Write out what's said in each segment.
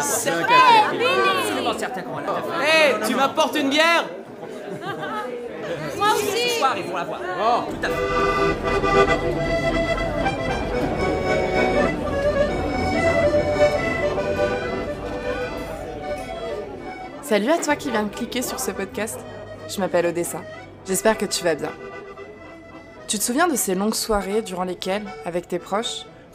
C'est absolument certain qu'on l'a Hé, tu m'apportes une bière Moi aussi Ce soir, ils vont la voir. Oh, tout à fait. Salut à toi qui viens de cliquer sur ce podcast. Je m'appelle Odessa. J'espère que tu vas bien. Tu te souviens de ces longues soirées durant lesquelles, avec tes proches,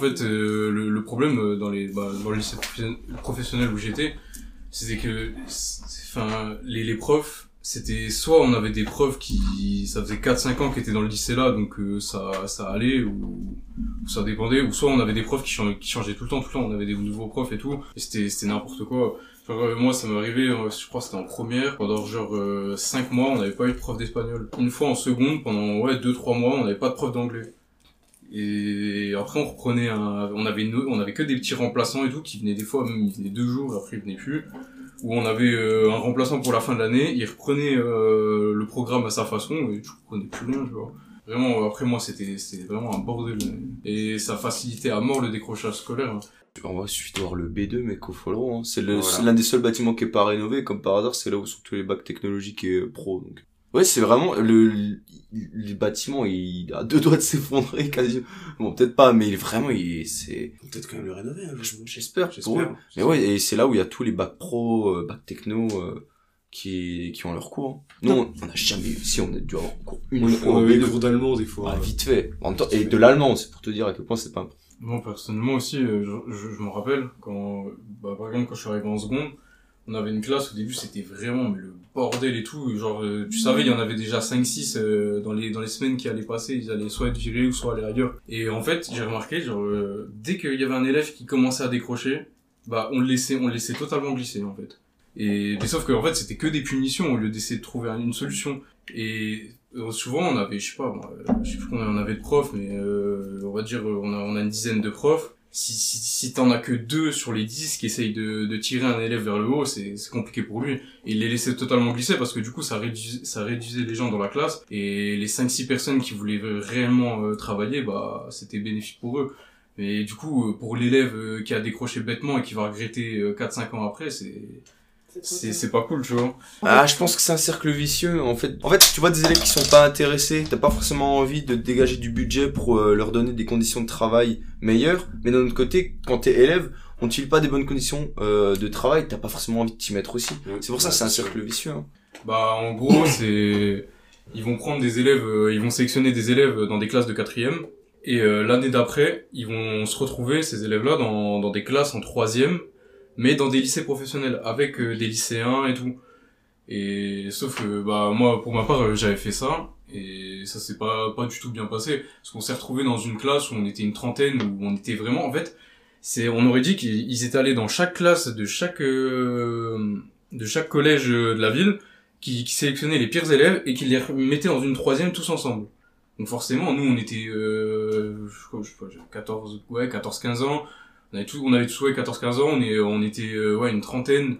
Fait, euh, le, problème euh, dans les bah, dans le lycée professionnel- professionnel où j'étais, c'était que, enfin, les, les profs, c'était soit on avait des profs qui, ça faisait 4-5 ans qu'ils étaient dans le lycée là, donc euh, ça ça allait ou, ça dépendait, ou soit on avait des profs qui changeaient, qui tout le temps, tout le temps, on avait des nouveaux profs et tout, et c'était n'importe quoi. Euh, moi, ça m'est arrivé, euh, je crois c'était en première, pendant genre 5 mois, on n'avait pas eu de prof d'espagnol. Une fois en seconde, pendant ouais 2-3 mois, on n'avait pas de prof d'anglais. Et après, on reprenait un, on avait, no- on avait que des petits remplaçants et tout qui venaient des fois, même ils venaient deux jours, après ils venaient plus. Où on avait euh, un remplaçant pour la fin de l'année, il reprenait euh, le programme à sa façon et je comprenais plus rien, tu vois. Vraiment, après moi, c'était, c'était vraiment un bordel. Et ça facilitait à mort le décrochage scolaire. On va suite voir le B2, mec, au Follow. Hein. C'est le- Voilà. c'est l'un des seuls bâtiments qui est pas rénové. Comme par hasard, c'est là où sont tous les bacs technologiques et euh, pro. Donc. Ouais, c'est vraiment le, le, le bâtiment, il a deux doigts de s'effondrer quasi. Bon, peut-être pas, mais il, vraiment, il, c'est, Peut-être quand même le rénover. hein, je- j'espère, J'espère. pour eux. Mais ouais, et c'est là où il y a tous les bacs pro, euh, bacs techno, euh, qui, qui ont leur cours. hein. Nous, on on n'a jamais eu, si on a dû avoir cours une On fois. on avait des B2. cours d'allemand des fois. Ah, vite fait. En même temps, et de l'allemand, c'est pour te dire à quel point c'est pas Moi, personnellement aussi, euh, je, je, je me rappelle, quand, bah, par exemple, quand je suis arrivé en seconde, on avait une classe, au début, c'était vraiment mais le bordel et tout. Genre, euh, tu savais, il y en avait déjà 5-6 euh, dans, les, dans les semaines qui allaient passer. Ils allaient soit être virés ou soit aller ailleurs. Et en fait, j'ai remarqué, genre, euh, dès qu'il y avait un élève qui commençait à décrocher, bah, on le laissait, on le laissait totalement glisser, en fait. Et, mais sauf que, en fait, c'était que des punitions au lieu d'essayer de trouver une solution. Et euh, souvent, on avait, je sais pas, moi, euh, je sais plus combien on avait de profs, mais on va dire, on a, on a une dizaine de profs. Si, si, si t'en as que deux sur les dix qui essayent de, de tirer un élève vers le haut, c'est compliqué pour lui. Et il les laissait totalement glisser parce que du coup, ça réduisait, ça réduisait les gens dans la classe. Et les 5-6 personnes qui voulaient réellement euh, travailler, bah, c'était bénéfique pour eux. Mais du coup, euh, pour l'élève euh, qui a décroché bêtement et qui va regretter euh, 4-5 ans après, c'est c'est c'est pas cool, tu vois. Ah, je pense que c'est un cercle vicieux. En fait, en fait, tu vois des élèves qui sont pas intéressés, t'as pas forcément envie de dégager du budget pour euh, leur donner des conditions de travail meilleures. Mais d'un autre côté, quand t'es élève, on ne pas des bonnes conditions euh, de travail, t'as pas forcément envie de t'y mettre aussi. C'est pour ça que c'est un cercle vicieux. Hein. Bah en gros c'est ils vont prendre des élèves, euh, ils vont sélectionner des élèves dans des classes de quatrième et euh, l'année d'après ils vont se retrouver ces élèves-là dans, dans des classes en troisième mais dans des lycées professionnels avec euh, des lycéens et tout. Et sauf que bah moi pour ma part euh, j'avais fait ça et ça s'est pas pas du tout bien passé parce qu'on s'est retrouvé dans une classe où on était une trentaine où on était vraiment en fait c'est on aurait dit qu'ils ils étaient allés dans chaque classe de chaque euh, de chaque collège euh, de la ville qui, qui sélectionnaient les pires élèves et qui les mettaient dans une troisième tous ensemble. Donc forcément, nous on était euh, je sais pas, j'avais 14 ouais 14 15 ans, on avait tous on avait tous ouais 14 15 ans, on est on était euh, ouais une trentaine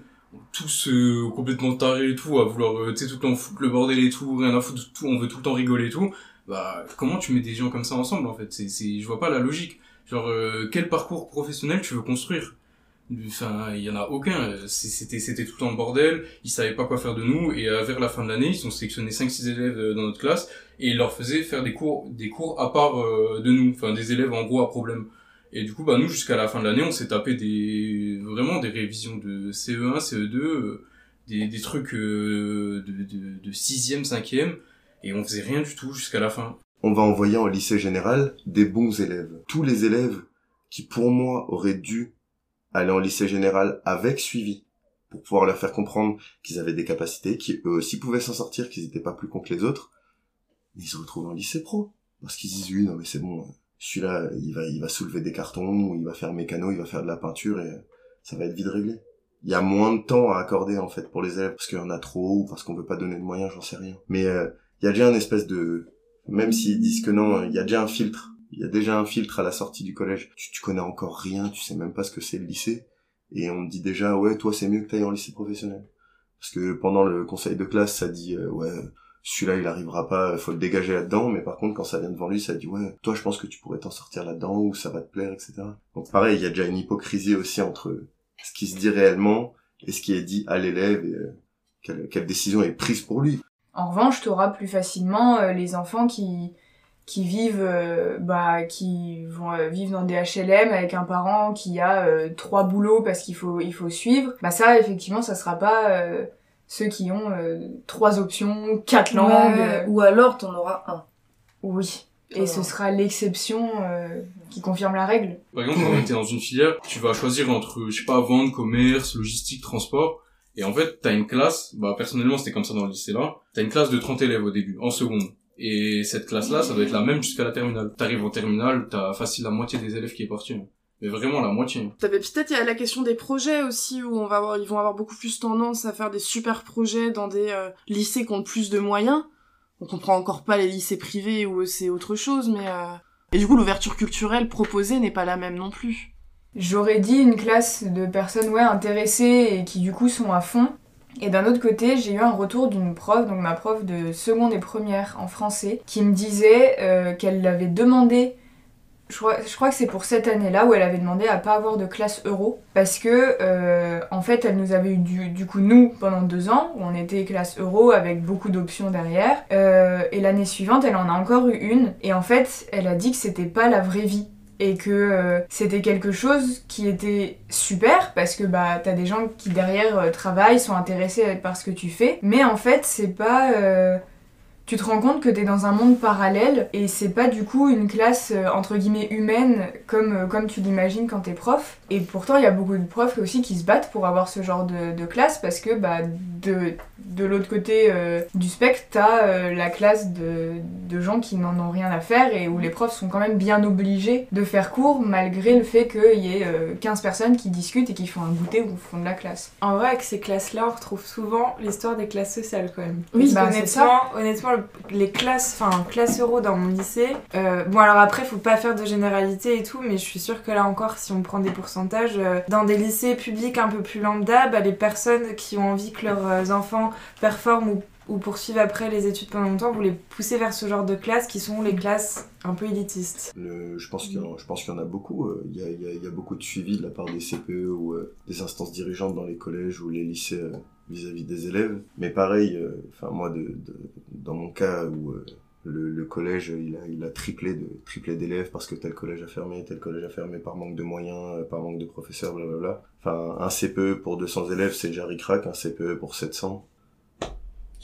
tous euh, complètement tarés et tout à vouloir euh, tu sais tout le temps foutre le bordel et tout, rien à foutre tout, on veut tout le temps rigoler et tout. Bah comment tu mets des gens comme ça ensemble en fait? C'est c'est je vois pas la logique. Genre euh, quel parcours professionnel tu veux construire? Enfin, il y en a aucun. C'était, c'était tout le temps le bordel. Ils savaient pas quoi faire de nous. Et euh, vers la fin de l'année, ils ont sélectionné 5-6 élèves euh, dans notre classe et ils leur faisaient faire des cours, des cours à part de nous. Enfin, des élèves en gros à problème. Et du coup, bah nous, jusqu'à la fin de l'année, on s'est tapé des vraiment des révisions de CE1, CE2, euh, des, des trucs euh, de, de, de 6e, 5e, et on faisait rien du tout jusqu'à la fin. on va envoyer en lycée général des bons élèves. Tous les élèves qui, pour moi, auraient dû aller en lycée général avec suivi, pour pouvoir leur faire comprendre qu'ils avaient des capacités, qu'eux aussi pouvaient s'en sortir, qu'ils n'étaient pas plus cons que les autres. Mais ils se retrouvent en lycée pro. Parce qu'ils disent, oui, non, mais c'est bon, celui-là, il va, il va soulever des cartons, il va faire mécano, il va faire de la peinture, et ça va être vite réglé. Il y a moins de temps à accorder, en fait, pour les élèves, parce qu'il y en a trop, ou parce qu'on veut pas donner de moyens, j'en sais rien. Mais euh, il y a déjà une espèce de... Même s'ils disent que non, il y a déjà un filtre. Il y a déjà un filtre à la sortie du collège. Tu, tu connais encore rien, tu sais même pas ce que c'est le lycée. Et on te dit déjà, ouais, toi, c'est mieux que t'ailles en lycée professionnel. Parce que pendant le conseil de classe, ça dit, euh, ouais, celui-là, il arrivera pas, faut le dégager là-dedans. Mais par contre, quand ça vient devant lui, ça dit, ouais, toi, je pense que tu pourrais t'en sortir là-dedans, ou ça va te plaire, etc. Donc pareil, il y a déjà une hypocrisie aussi entre ce qui se dit réellement et ce qui est dit à l'élève et euh, quelle, décision est prise pour lui. En revanche, tu auras plus facilement euh, les enfants qui qui vivent euh, bah qui vont vivre dans des HLM avec un parent qui a trois boulots parce qu'il faut il faut suivre. Bah ça effectivement, ça sera pas ceux qui ont euh, trois options, quatre langues. Ouais, euh, ou alors t'en auras un. oui. Et ce sera l'exception euh, qui confirme la règle. Par exemple, quand t'es dans une filière, tu vas choisir entre, je sais pas, vente, commerce, logistique, transport. Et en fait, t'as une classe, bah, personnellement, c'était comme ça dans le lycée là. T'as une classe de 30 élèves au début, en seconde. Et cette classe-là, ça doit être la même jusqu'à la terminale. T'arrives en terminale, t'as facile la moitié des élèves qui est parti. hein. Mais vraiment la moitié. T'avais peut-être il y a la question des projets aussi où on va avoir, ils vont avoir beaucoup plus tendance à faire des super projets dans des euh, lycées qui ont plus de moyens. On comprend encore pas les lycées privés où c'est autre chose, mais euh... et du coup l'ouverture culturelle proposée n'est pas la même non plus. J'aurais dit une classe de personnes ouais intéressées et qui du coup sont à fond. Et d'un autre côté, j'ai eu un retour d'une prof, donc ma prof de seconde et première en français, qui me disait euh, qu'elle l'avait demandé. Je crois, que c'est pour cette année-là où elle avait demandé à pas avoir de classe euro parce que euh, en fait elle nous avait eu du, du coup nous pendant deux ans où on était classe euro avec beaucoup d'options derrière. Euh, et l'année suivante elle en a encore eu une. Et en fait elle a dit que c'était pas la vraie vie et que euh, c'était quelque chose qui était super parce que bah t'as des gens qui derrière euh, travaillent, sont intéressés par ce que tu fais, mais en fait c'est pas euh, tu te rends compte que t'es dans un monde parallèle et c'est pas du coup une classe euh, entre guillemets humaine comme, euh, comme tu l'imagines quand t'es prof. Et pourtant il y a beaucoup de profs aussi qui se battent pour avoir ce genre de, de classe parce que bah de, de l'autre côté euh, du spectre t'as euh, la classe de, de gens qui n'en ont rien à faire et où les profs sont quand même bien obligés de faire cours malgré le fait qu'il y ait euh, 15 personnes qui discutent et qui font un goûter au fond de la classe. En vrai, avec ces classes-là, on retrouve souvent l'histoire des classes sociales quand même. Oui, bah, ça. Honnêtement, le- les classes, enfin, classe euro dans mon lycée, euh, bon alors après, faut pas faire de généralité et tout, mais je suis sûre que là encore, si on prend des pourcentages, euh, dans des lycées publics un peu plus lambda, bah, les personnes qui ont envie que leurs euh, enfants performent ou ou poursuivent après les études pendant longtemps, vous les poussez vers ce genre de classes qui sont les classes un peu élitistes. Le- je pense qu'il y, en- y a beaucoup. euh, Il y, a, il y a- il y a beaucoup de suivi de la part des CPE ou euh, des instances dirigeantes dans les collèges ou les lycées euh, vis-à-vis des élèves. Mais pareil, euh, enfin moi, de, de- dans mon cas où euh, le, le collège il a, il a triplé de triplé d'élèves parce que tel collège a fermé, tel collège a fermé par manque de moyens, par manque de professeurs, blablabla. Enfin, un CPE pour 200 élèves, c'est déjà ric-rac. Un CPE pour 700.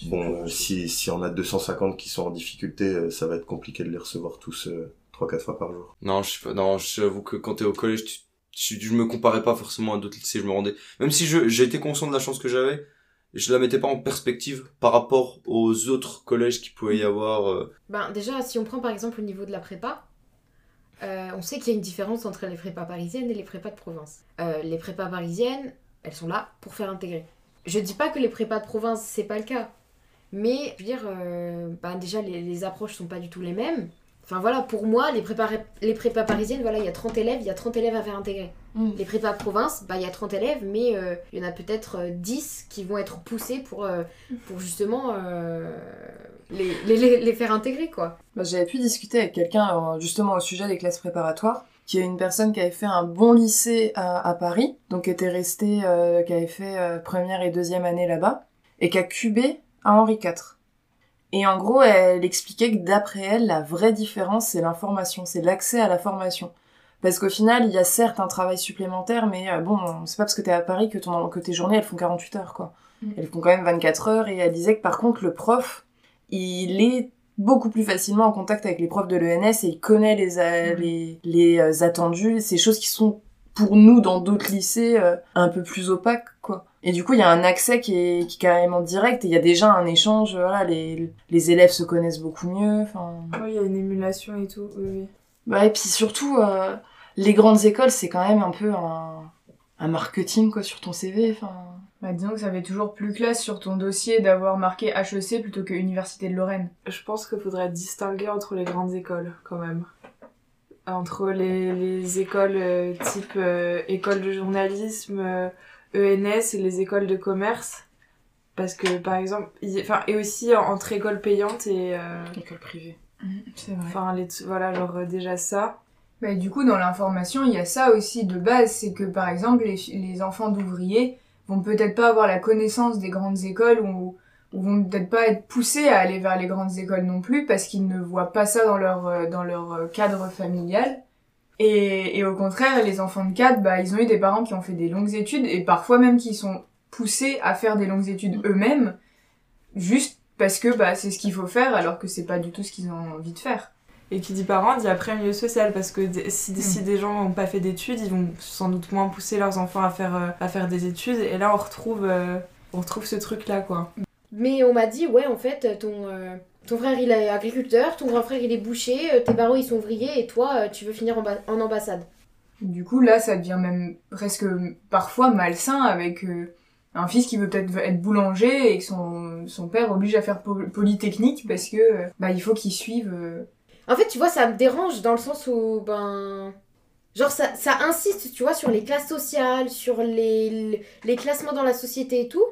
Bon, euh, si, si on a 250 qui sont en difficulté, euh, ça va être compliqué de les recevoir tous euh, 3-4 fois par jour. Non, je sais pas, non, j'avoue que quand t'es au collège, tu, tu- je me comparais pas forcément à d'autres lycées, je me rendais, même si je, j'ai été conscient de la chance que j'avais, je la mettais pas en perspective par rapport aux autres collèges qui pouvaient y avoir, euh, Ben, déjà, si on prend par exemple au niveau de la prépa, euh, on sait qu'il y a une différence entre les prépas parisiennes et les prépas de province. Euh, les prépas parisiennes, elles sont là pour faire intégrer. Je dis pas que les prépas de province, c'est pas le cas. Mais, je veux dire, euh, ben, déjà, les, les approches sont pas du tout les mêmes. Enfin voilà, pour moi, les prépas, les prépas parisiennes, voilà, il y a 30 élèves, il y a 30 élèves à faire intégrer. Mm. Les prépas de province, bah, il y a 30 élèves, mais euh, il y en a peut-être euh, 10 qui vont être poussés pour, euh, pour justement euh, les, les, les- faire intégrer, quoi. Bah, J'avais pu discuter avec quelqu'un euh, justement au sujet des classes préparatoires, qui est une personne qui avait fait un bon lycée à, à Paris, donc qui était restée, euh, qui avait fait euh, première et deuxième année là-bas, et qui a cubé à Henri IV. Et en gros, elle expliquait que d'après elle, la vraie différence, c'est l'information, c'est l'accès à la formation. Parce qu'au final, il y a certes un travail supplémentaire, mais euh, bon, c'est pas parce que t'es à Paris que, ton, que tes journées, elles font 48 heures, quoi. Mm. Elles font quand même 24 heures, et elle disait que par contre, le prof, il est beaucoup plus facilement en contact avec les profs de l'ENS et il connaît les, a- les, les euh, attendus, ces choses qui sont pour nous dans d'autres lycées euh, un peu plus opaques quoi. Et du coup, il y a un accès qui est, qui est carrément direct et il y a déjà un échange. Voilà, les, les élèves se connaissent beaucoup mieux. Enfin, Oui, il y a une émulation et tout. Oui, oui. bah, et puis surtout, euh, les grandes écoles, c'est quand même un peu un, un marketing quoi sur ton CV. Enfin, Bah, disons que ça fait toujours plus classe sur ton dossier d'avoir marqué HEC plutôt que Université de Lorraine. Je pense qu'il faudrait distinguer entre les grandes écoles, quand même. Entre les, les écoles euh, type euh, école de journalisme, euh, ENS et les écoles de commerce. Parce que, par exemple, il- enfin, et aussi entre écoles payantes et... euh, école privée. C'est vrai. Enfin, les, voilà, genre euh, déjà ça. Bah, du coup, dans l'information, il y a ça aussi de base, c'est que par exemple, les, les enfants d'ouvriers vont peut-être pas avoir la connaissance des grandes écoles ou, ou vont peut-être pas être poussés à aller vers les grandes écoles non plus parce qu'ils ne voient pas ça dans leur, euh, dans leur cadre familial. Et, et au contraire, les enfants de cadre, bah, ils ont eu des parents qui ont fait des longues études et parfois même qui sont poussés à faire des longues études eux-mêmes juste parce que bah, c'est ce qu'il faut faire alors que c'est pas du tout ce qu'ils ont envie de faire. Et qui dit parents dit après milieu social parce que d- si, si des gens n'ont pas fait d'études, ils vont sans doute moins pousser leurs enfants à faire, euh, à faire des études. Et là, on retrouve, euh, on retrouve ce truc-là, quoi. Mais on m'a dit, ouais, en fait, ton, euh, ton frère il est agriculteur, ton grand frère il est boucher, euh, tes parents ils sont ouvriers et toi euh, tu veux finir en, en ambassade. Du coup, là, ça devient même presque parfois malsain avec euh, un fils qui veut peut-être être boulanger et que son, son père oblige à faire po- polytechnique parce que bah, il faut qu'il suive. euh, En fait, tu vois, ça me dérange dans le sens où, ben. Genre, ça, ça insiste, tu vois, sur les classes sociales, sur les, les classements dans la société et tout.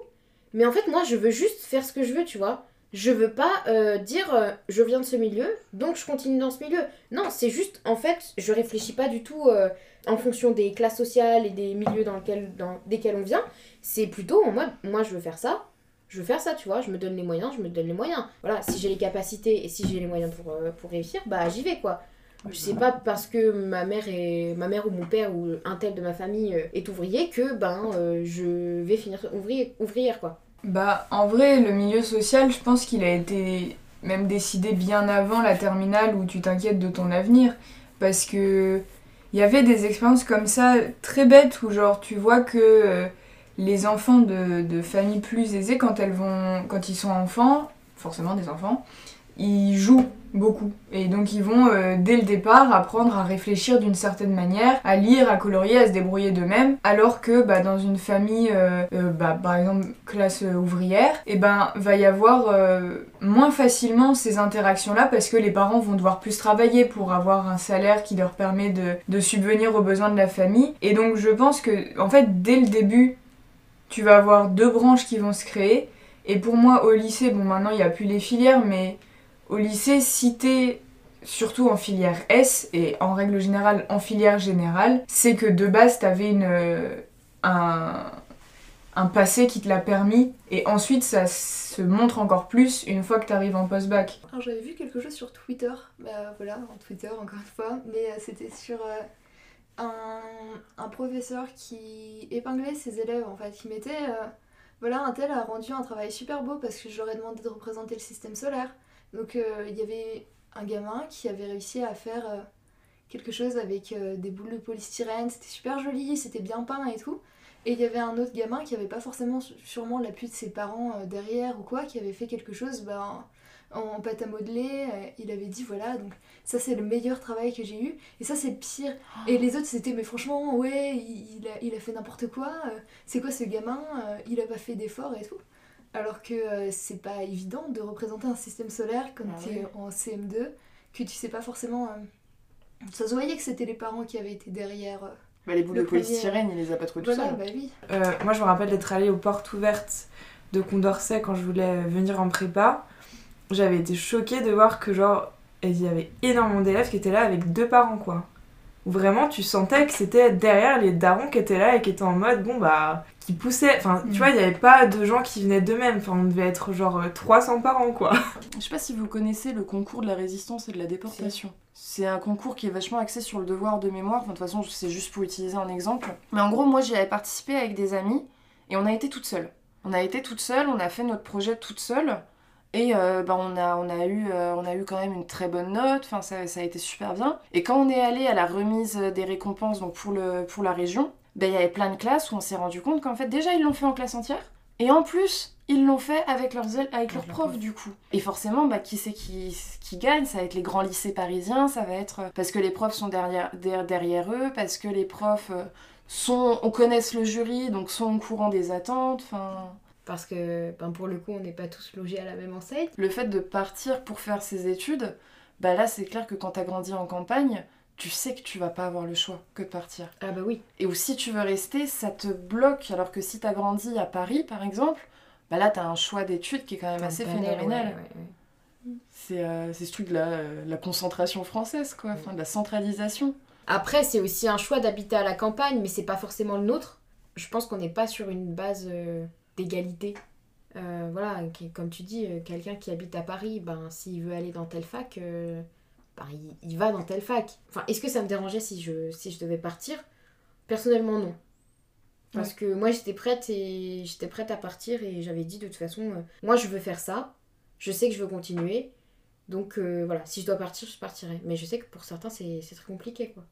Mais en fait, moi, je veux juste faire ce que je veux, tu vois. Je veux pas euh, dire euh, je viens de ce milieu, donc je continue dans ce milieu. Non, c'est juste, en fait, je réfléchis pas du tout euh, en fonction des classes sociales et des milieux dans, lequel, dans desquels on vient. C'est plutôt en mode, moi, je veux faire ça, je veux faire ça, tu vois, je me donne les moyens, je me donne les moyens. Voilà, si j'ai les capacités et si j'ai les moyens pour, pour réussir, bah j'y vais, quoi. Je sais pas parce que ma mère est ma mère ou mon père ou un tel de ma famille est ouvrier que ben je vais finir ouvrier, ouvrière quoi. Bah, en vrai, le milieu social, je pense qu'il a été même décidé bien avant la terminale où tu t'inquiètes de ton avenir. Parce que il y avait des expériences comme ça très bêtes où, genre, tu vois que euh, les enfants de, de familles plus aisées, quand quand ils sont enfants, forcément des enfants, ils jouent beaucoup. Et donc ils vont euh, dès le départ apprendre à réfléchir d'une certaine manière, à lire, à colorier, à se débrouiller d'eux-mêmes, alors que bah, dans une famille, euh, euh, bah, par exemple classe ouvrière, et ben va y avoir moins facilement ces interactions-là parce que les parents vont devoir plus travailler pour avoir un salaire qui leur permet de, de subvenir aux besoins de la famille. Et donc je pense que en fait dès le début, tu vas avoir deux branches qui vont se créer. Et pour moi au lycée, bon maintenant il n'y a plus les filières, mais au lycée, si t'es surtout en filière S et en règle générale en filière générale, c'est que de base t'avais une euh, un, passé qui te l'a permis et ensuite ça se montre encore plus une fois que t'arrives en post-bac. Alors j'avais vu quelque chose sur Twitter, bah voilà, en Twitter encore une fois, mais euh, c'était sur euh, un, professeur qui épinglait ses élèves en fait, qui mettait voilà, un tel a rendu un travail super beau parce que je leur ai demandé de représenter le système solaire. Donc euh, il y avait un gamin qui avait réussi à faire euh, quelque chose avec euh, des boules de polystyrène, c'était super joli, c'était bien peint et tout. Et il y avait un autre gamin qui avait pas forcément sûrement l'appui de ses parents derrière ou quoi, qui avait fait quelque chose ben, en pâte à modeler. il avait dit voilà, donc ça c'est le meilleur travail que j'ai eu, et ça c'est le pire. Et les autres c'était mais franchement, ouais, il, a, fait n'importe quoi, c'est quoi ce gamin, il a pas fait d'efforts et tout. Alors que euh, c'est pas évident de représenter un système solaire quand Ah t'es ouais. en CM2, que tu sais pas forcément. euh, Ça se voyait que c'était les parents qui avaient été derrière. euh, Bah, les boules Le de polystyrène, il les a pas trouvées tout Voilà, seul. bah oui. Euh, moi, je me rappelle d'être allée aux portes ouvertes de Condorcet quand je voulais venir en prépa. J'avais été choquée de voir que, genre, il y avait énormément d'élèves qui étaient là avec deux parents, quoi. Où vraiment, tu sentais que c'était derrière les darons qui étaient là et qui étaient en mode, bon, bah, qui poussaient. Enfin, Mm. tu vois, il n'y avait pas de gens qui venaient d'eux-mêmes. Enfin, on devait être, genre, euh, 300 parents, quoi. Je sais pas si vous connaissez le concours de la résistance et de la déportation. C'est un concours qui est vachement axé sur le devoir de mémoire. Enfin, de toute façon, c'est juste pour utiliser un exemple. Mais en gros, moi, j'y avais participé avec des amis et on a été toutes seules. On a été toutes seules, on a fait notre projet toutes seules. Et euh, bah, on, a, on, a eu, euh, on a eu quand même une très bonne note, enfin, ça, ça a été super bien. Et quand on est allé à la remise des récompenses donc pour, le, pour la région, ben, il y avait plein de classes où on s'est rendu compte qu'en fait, déjà, ils l'ont fait en classe entière. Et en plus, ils l'ont fait avec leurs, avec leurs profs, du coup. Et forcément, bah, qui c'est qui, qui gagne? Ça va être les grands lycées parisiens, ça va être parce que les profs sont derrière, der- derrière eux, parce que les profs euh, sont, on connaisse le jury, donc sont au courant des attentes. Enfin, Parce que ben, pour le coup, on n'est pas tous logés à la même enseigne. le fait de partir pour faire ses études, bah là, c'est clair que quand t'as grandi en campagne, tu sais que tu vas pas avoir le choix que de partir. Ah bah oui. Et ou si tu veux rester, ça te bloque. Alors que si t'as grandi à Paris, par exemple, bah là, t'as un choix d'études qui est quand même assez panel, phénoménal. ouais, ouais, ouais. C'est euh, c'est ce truc de la, euh, la concentration française, quoi, enfin, de la centralisation. Après, c'est aussi un choix d'habiter à la campagne, mais c'est pas forcément le nôtre. Je pense qu'on n'est pas sur une base euh, d'égalité. Voilà, qui- comme tu dis, quelqu'un qui habite à Paris, ben, s'il veut aller dans telle fac, il, il va dans telle fac. Enfin, est-ce que ça me dérangeait si je, si je devais partir? Personnellement, non. Parce que moi, j'étais prête et j'étais prête à partir et j'avais dit de toute façon, euh, moi, je veux faire ça. Je sais que je veux continuer. Donc euh, voilà, si je dois partir, je partirai. Mais je sais que pour certains, c'est très compliqué, quoi.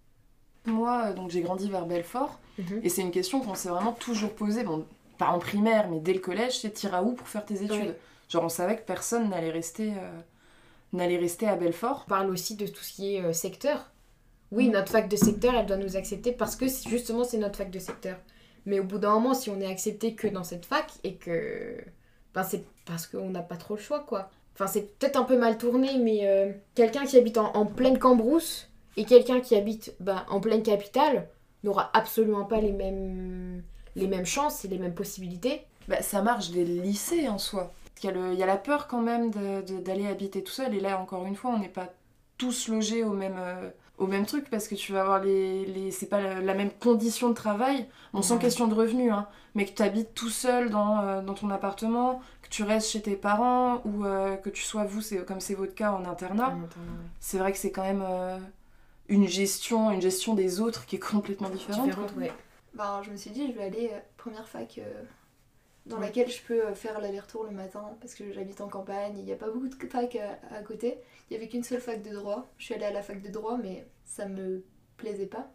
Moi, euh, donc j'ai grandi vers Belfort, Mhm. et c'est une question qu'on s'est vraiment toujours posée, bon, pas en primaire, mais dès le collège, c'est t'iras où pour faire tes études? Ouais. Genre, on savait que personne n'allait rester, euh, n'allait rester à Belfort. On parle aussi de tout ce qui est euh, secteur. Oui, notre fac de secteur, elle doit nous accepter parce que c'est- justement, c'est notre fac de secteur. Mais au bout d'un moment, si on est accepté que dans cette fac et que. Ben, c'est parce qu'on n'a pas trop le choix, quoi. Enfin, c'est peut-être un peu mal tourné, mais euh, quelqu'un qui habite en, en pleine Cambrousse et quelqu'un qui habite ben, en pleine capitale n'aura absolument pas les mêmes, les mêmes chances et les mêmes possibilités. Bah, ça marche des lycées en soi. Il y, a le- il y a la peur quand même d'aller habiter tout seul, et là, encore une fois, on n'est pas tous logés au même, euh, au même truc, parce que tu vas avoir les... les c'est pas la, la même condition de travail, bon, sans question de revenus, hein, mais que tu habites tout seul dans, euh, dans ton appartement, que tu restes chez tes parents, ou euh, que tu sois, vous, c'est comme c'est votre cas, en internat, c'est vrai que c'est quand même euh, une gestion, une gestion des autres qui est complètement différente. Différente, quoi. ouais. Ben, je me suis dit, je vais aller euh, première fac euh, dans Ouais. laquelle je peux euh, faire l'aller-retour le matin parce que j'habite en campagne, il n'y a pas beaucoup de facs à, à côté. Il n'y avait qu'une seule fac de droit. Je suis allée à la fac de droit, mais ça me plaisait pas.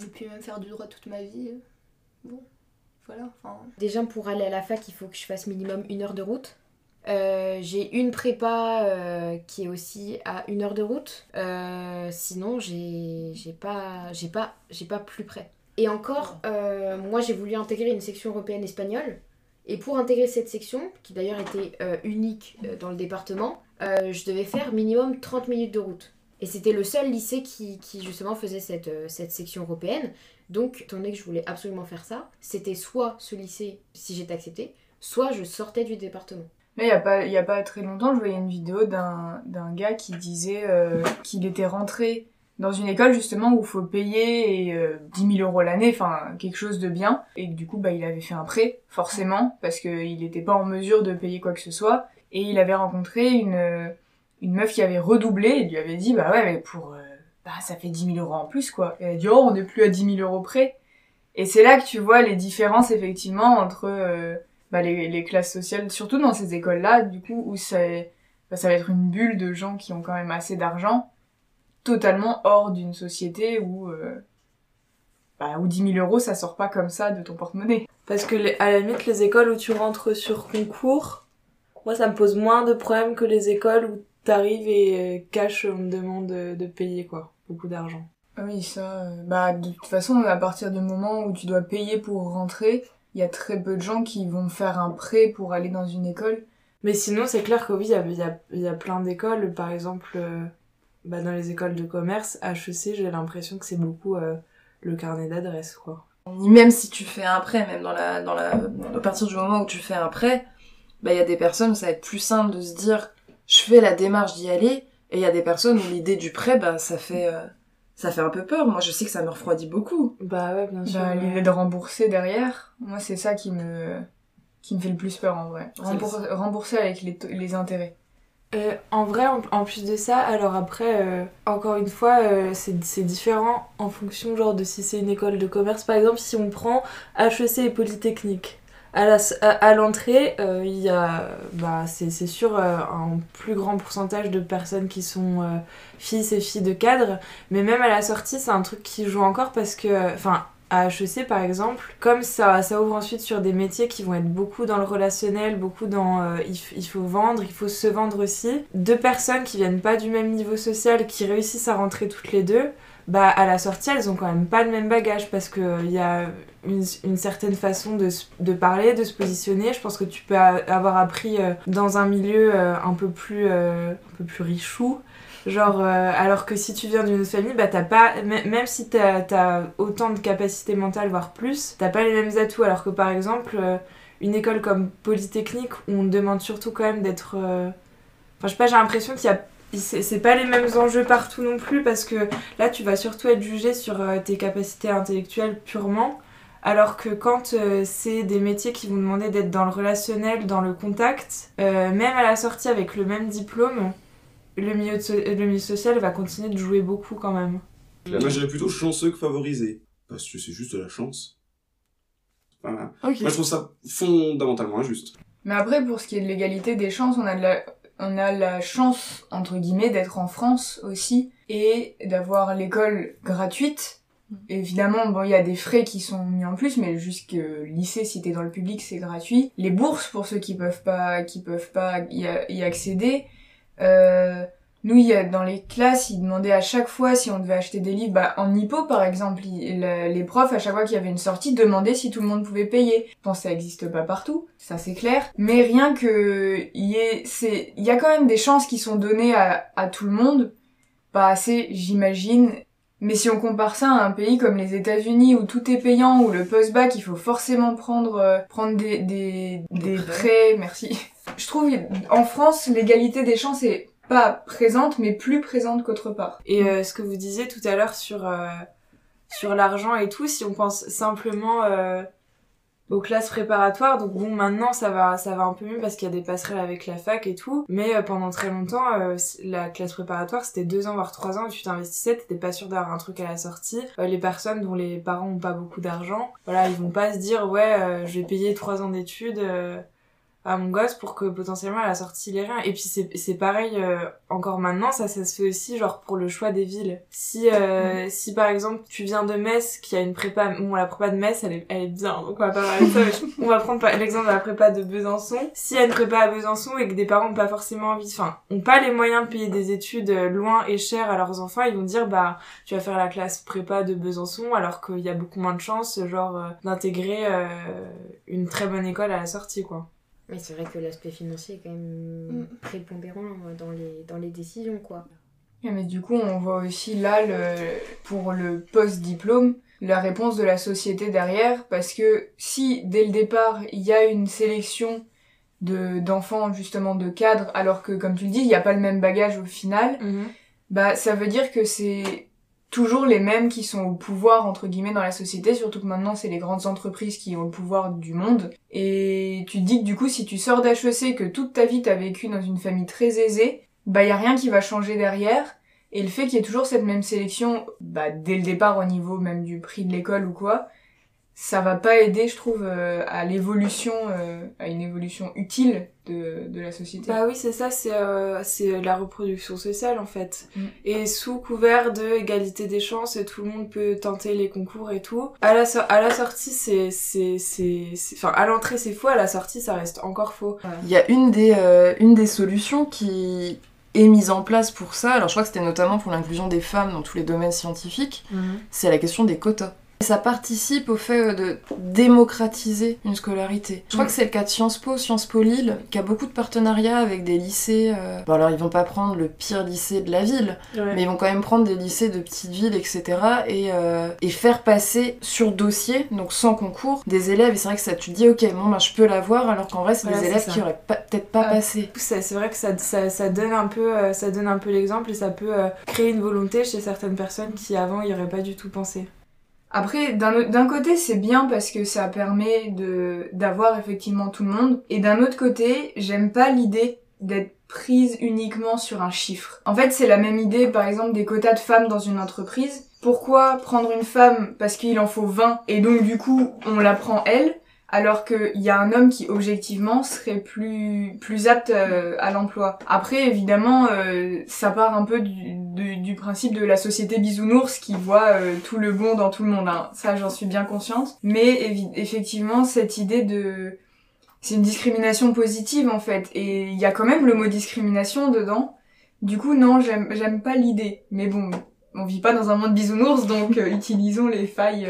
Et puis même faire du droit toute ma vie, bon, voilà. Enfin, Déjà, pour aller à la fac, il faut que je fasse minimum une heure de route. Euh, j'ai une prépa euh, qui est aussi à une heure de route. Euh, sinon, j'ai j'ai pas, j'ai pas, j'ai pas plus près. Et encore, moi, j'ai voulu intégrer une section européenne espagnole. Et pour intégrer cette section, qui d'ailleurs était euh, unique euh, dans le département, euh, je devais faire minimum 30 minutes de route. Et c'était le seul lycée qui, justement faisait cette, cette section européenne. Donc, étant donné que je voulais absolument faire ça, c'était soit ce lycée, si j'étais acceptée, soit je sortais du département. Mais il n'y a, pas- a pas très longtemps, je voyais une vidéo d'un d'un gars qui disait qu'il était rentré dans une école justement où il faut payer et, euh, 10 000 euros l'année, enfin quelque chose de bien. Et du coup, bah, il avait fait un prêt, forcément, parce qu'il n'était pas en mesure de payer quoi que ce soit. Et il avait rencontré une, euh, une meuf qui avait redoublé et lui avait dit, bah ouais, mais pour... euh, bah ça fait 10 000 euros en plus, quoi. Et elle a dit, oh, on n'est plus à 10 000 euros près. Et c'est là que tu vois les différences, effectivement, entre... euh, bah, les, les classes sociales, surtout dans ces écoles-là, du coup, où c'est, bah, ça va être une bulle de gens qui ont quand même assez d'argent, totalement hors d'une société où, euh, bah, où 10 000 euros, ça sort pas comme ça de ton porte-monnaie. Parce que les- à la limite, les écoles où tu rentres sur concours, moi ça me pose moins de problèmes que les écoles où t'arrives et euh, cash, on te demande de, de payer quoi, beaucoup d'argent. Ah Oui, ça, euh, bah, de toute façon, à partir du moment où tu dois payer pour rentrer, il y a très peu de gens qui vont faire un prêt pour aller dans une école. Mais sinon, c'est clair que oui, il y a, y a- y a plein d'écoles, par exemple, euh, bah, dans les écoles de commerce, HEC, j'ai l'impression que c'est beaucoup euh, le carnet d'adresse quoi. Même si tu fais un prêt, même dans la, dans la, à partir du moment où tu fais un prêt, bah, il y a des personnes où ça va être plus simple de se dire, je fais la démarche d'y aller, et il y a des personnes où l'idée du prêt, bah, ça fait, euh, ça fait un peu peur. Moi, je sais que ça me refroidit beaucoup. Bah ouais, bien sûr. Bah, ouais. l'idée de rembourser derrière, moi, c'est ça qui me, qui me fait le plus peur en vrai. Rembour- rembourser avec les, les intérêts. Euh, en vrai, en, plus de ça, alors après, euh, encore une fois, euh, c'est différent en fonction genre de si c'est une école de commerce. Par exemple, si on prend HEC et Polytechnique, à s- à, à l'entrée, euh, il y a, bah, c'est sûr, un plus grand pourcentage de personnes qui sont fils et filles de cadres, mais même à la sortie, c'est un truc qui joue encore parce que, enfin, à HEC par exemple, comme ça, ça ouvre ensuite sur des métiers qui vont être beaucoup dans le relationnel, beaucoup dans euh, il, faut vendre, il faut se vendre aussi. Deux personnes qui viennent pas du même niveau social, qui réussissent à rentrer toutes les deux, bah à la sortie elles ont quand même pas le même bagage parce que il y a une, certaine façon de, parler, de se positionner. Je pense que tu peux avoir appris euh, dans un milieu euh, un peu plus euh, un peu plus richou. Genre, euh, alors que si tu viens d'une autre famille, bah t'as pas, même si t'as as autant de capacités mentales, voire plus, t'as pas les mêmes atouts. Alors que par exemple, euh, une école comme Polytechnique, où on demande surtout quand même d'être. euh, Enfin, je sais pas, j'ai l'impression qu'il y a. C'est pas les mêmes enjeux partout non plus, parce que là, tu vas surtout être jugé sur tes capacités intellectuelles purement. Alors que quand c'est des métiers qui vont demander d'être dans le relationnel, dans le contact, même à la sortie avec le même diplôme, le milieu, de so- le milieu social va continuer de jouer beaucoup quand même. Moi, j'irais plutôt chanceux que favorisé. Parce que c'est juste de la chance. Voilà. Moi, je trouve ça fondamentalement injuste. Mais après, pour ce qui est de l'égalité des chances, on a, de la, on a la chance, entre guillemets, d'être en France aussi et d'avoir l'école gratuite. Évidemment, bon, il y a des frais qui sont mis en plus, mais jusque lycée, si t'es dans le public, c'est gratuit. Les bourses pour ceux qui peuvent pas, qui peuvent pas y, y accéder. Euh, nous, il y a, dans les classes, ils demandaient à chaque fois si on devait acheter des livres. Bah, en hippo, par exemple, les profs, à chaque fois qu'il y avait une sortie, demandaient si tout le monde pouvait payer. Je pense que ça existe pas partout, ça c'est clair. Mais rien que, il y ait, c'est, il y a quand même des chances qui sont données à, à tout le monde. Pas assez, j'imagine. Mais si on compare ça à un pays comme les États-Unis où tout est payant, où le post-bac, il faut forcément prendre, euh, prendre des, des, des prêts, merci. Je trouve en France, l'égalité des chances est pas présente, mais plus présente qu'autre part. Et euh, ce que vous disiez tout à l'heure sur, euh, sur l'argent et tout, si on pense simplement euh, aux classes préparatoires, donc bon, maintenant ça va, ça va un peu mieux parce qu'il y a des passerelles avec la fac et tout, mais pendant très longtemps, la classe préparatoire c'était deux ans voire trois ans et tu t'investissais, t'étais pas sûr d'avoir un truc à la sortie. Les personnes dont les parents ont pas beaucoup d'argent, voilà, ils vont pas se dire ouais, je vais payer trois ans d'études. À mon gosse pour que potentiellement à la sortie il ait rien. Et puis c'est c'est pareil euh, encore maintenant, ça ça se fait aussi genre pour le choix des villes. Si euh, si par exemple tu viens de Metz qui a une prépa, bon la prépa de Metz elle est, elle est bien donc on va pas parler de ça, mais je- on va prendre l'exemple de la prépa de Besançon. S'il y a une prépa à Besançon et que des parents ont pas forcément envie, enfin ont pas les moyens de payer des études euh, loin et chères à leurs enfants, ils vont dire bah tu vas faire la classe prépa de Besançon alors qu'il y a beaucoup moins de chances genre euh, d'intégrer euh, une très bonne école à la sortie quoi. Mais c'est vrai que l'aspect financier est quand même prépondérant euh, dans les, dans les décisions, quoi. Mais du coup, on voit aussi là, le, pour le post-diplôme, la réponse de la société derrière, parce que si, dès le départ, il y a une sélection de d'enfants, justement, de cadres, alors que, comme tu le dis, il n'y a pas le même bagage au final, bah, ça veut dire que c'est toujours les mêmes qui sont au pouvoir, entre guillemets, dans la société, surtout que maintenant, c'est les grandes entreprises qui ont le pouvoir du monde. Et tu te dis que, du coup, si tu sors d'HEC, que toute ta vie, t'as vécu dans une famille très aisée, bah, y a rien qui va changer derrière. Et le fait qu'il y ait toujours cette même sélection, bah, dès le départ au niveau même du prix de l'école ou quoi, ça va pas aider, je trouve, euh, à l'évolution, euh, à une évolution utile de, de la société. Bah oui, c'est ça, c'est euh, c'est la reproduction sociale en fait. Mm. Et sous couvert de égalité des chances, et tout le monde peut tenter les concours et tout. À la, so- à la sortie, c'est c'est c'est c'est- enfin à l'entrée c'est faux, à la sortie ça reste encore faux. Il y a une des, euh, une des solutions qui est mise en place pour ça, alors je crois que c'était notamment pour l'inclusion des femmes dans tous les domaines scientifiques, c'est la question des quotas. Et ça participe au fait euh, de démocratiser une scolarité. Je crois Mm. que c'est le cas de Sciences Po, Sciences Po Lille, qui a beaucoup de partenariats avec des lycées. euh, Bon alors ils vont pas prendre le pire lycée de la ville, Ouais. mais ils vont quand même prendre des lycées de petites villes, etc. Et, euh, et faire passer sur dossier, donc sans concours, des élèves. Et c'est vrai que ça, tu te dis, ok, bon, ben, je peux l'avoir, alors qu'en vrai, c'est Voilà, des élèves ça. qui auraient pas- peut-être pas Ah. passé. C'est vrai que ça, ça, ça donne un peu euh, ça donne un peu l'exemple et ça peut créer une volonté chez certaines personnes qui avant y auraient pas du tout pensé. Après, d'un côté, c'est bien parce que ça permet d'avoir effectivement tout le monde. Et d'un autre côté, j'aime pas l'idée d'être prise uniquement sur un chiffre. En fait, c'est la même idée, par exemple, des quotas de femmes dans une entreprise. Pourquoi prendre une femme? Parce qu'il en faut 20 et donc du coup, on la prend elle? Alors qu'il y a un homme qui objectivement serait plus plus apte euh, à l'emploi. Après évidemment euh, ça part un peu du, principe de la société bisounours qui voit euh, tout le bon dans tout le monde. Hein. Ça j'en suis bien consciente. Mais effectivement cette idée de c'est une discrimination positive en fait et il y a quand même le mot discrimination dedans. Du coup non j'aime pas l'idée. Mais bon on vit pas dans un monde bisounours donc euh, utilisons les failles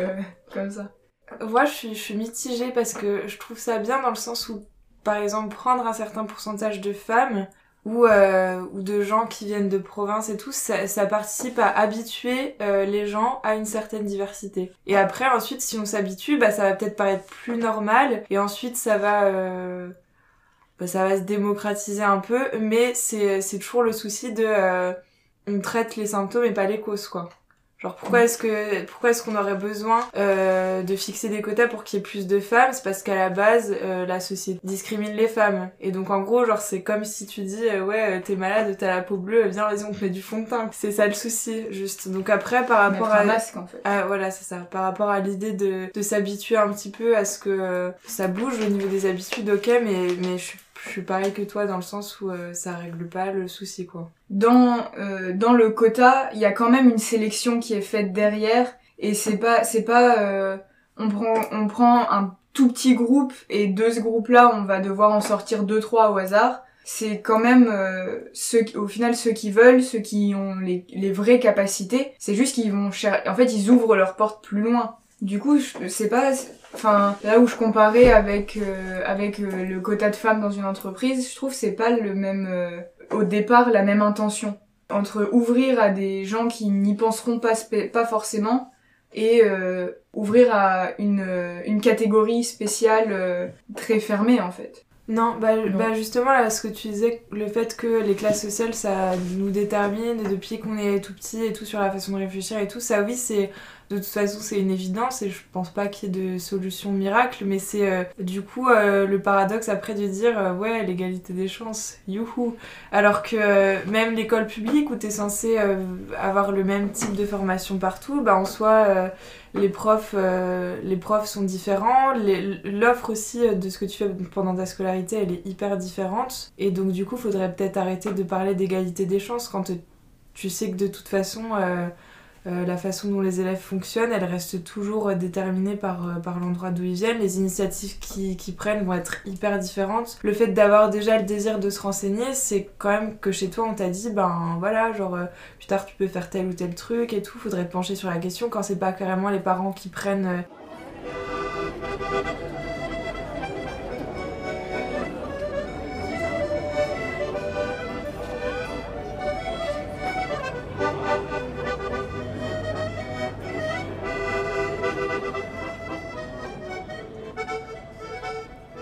comme ça. Moi, je suis, je suis mitigée parce que je trouve ça bien dans le sens où, par exemple, prendre un certain pourcentage de femmes ou, euh, ou de gens qui viennent de province et tout, ça, ça participe à habituer euh, les gens à une certaine diversité. Et après, ensuite, si on s'habitue, bah, ça va peut-être paraître plus normal et ensuite, ça va... euh, bah, ça va se démocratiser un peu, mais c'est toujours le souci de... euh, on traite les symptômes et pas les causes, quoi. Genre pourquoi est-ce que pourquoi est-ce qu'on aurait besoin euh, de fixer des quotas pour qu'il y ait plus de femmes? C'est parce qu'à la base euh, la société discrimine les femmes et donc en gros genre c'est comme si tu dis euh, ouais t'es malade t'as la peau bleue viens vas-y on te met du fond de teint c'est ça le souci juste donc après par rapport Mettre à un masque en fait. ah, voilà, c'est ça. Par rapport à l'idée de, de s'habituer un petit peu à ce que ça bouge au niveau des habitudes, ok, mais, mais je, suis- je suis pareil que toi dans le sens où euh, ça règle pas le souci, quoi. dans euh, dans le quota, il y a quand même une sélection qui est faite derrière et c'est pas c'est pas euh, on prend on prend un tout petit groupe et de ce groupe-là, on va devoir en sortir deux trois au hasard. C'est quand même euh, ceux au final ceux qui veulent, ceux qui ont les, les vraies capacités, c'est juste qu'ils vont cher en fait, ils ouvrent leurs portes plus loin. Du coup, je sais pas enfin là où je comparais avec euh, avec euh, le quota de femmes dans une entreprise, je trouve c'est pas le même euh, au départ la même intention entre ouvrir à des gens qui n'y penseront pas pas forcément et euh, ouvrir à une euh, une catégorie spéciale euh, très fermée en fait. Non, bah, bah justement, là, ce que tu disais, le fait que les classes sociales, ça nous détermine depuis qu'on est tout petit et tout sur la façon de réfléchir et tout, ça oui, c'est de toute façon, c'est une évidence et je pense pas qu'il y ait de solution miracle, mais c'est euh, du coup euh, le paradoxe après de dire euh, ouais, l'égalité des chances, youhou. Alors que même l'école publique où t'es censé avoir le même type de formation partout, bah en soi, les profs, les profs sont différents, l'offre aussi de ce que tu fais pendant ta scolarité, elle est hyper différente. Et donc du coup, faudrait peut-être arrêter de parler d'égalité des chances quand tu sais que de toute façon, euh, la façon dont les élèves fonctionnent, elle reste toujours déterminée par, euh, l'endroit d'où ils viennent. Les initiatives qu'ils qu'ils prennent vont être hyper différentes. Le fait d'avoir déjà le désir de se renseigner, c'est quand même que chez toi, on t'a dit, ben voilà, genre euh, plus tard tu peux faire tel ou tel truc et tout, faudrait te pencher sur la question quand c'est pas carrément les parents qui prennent.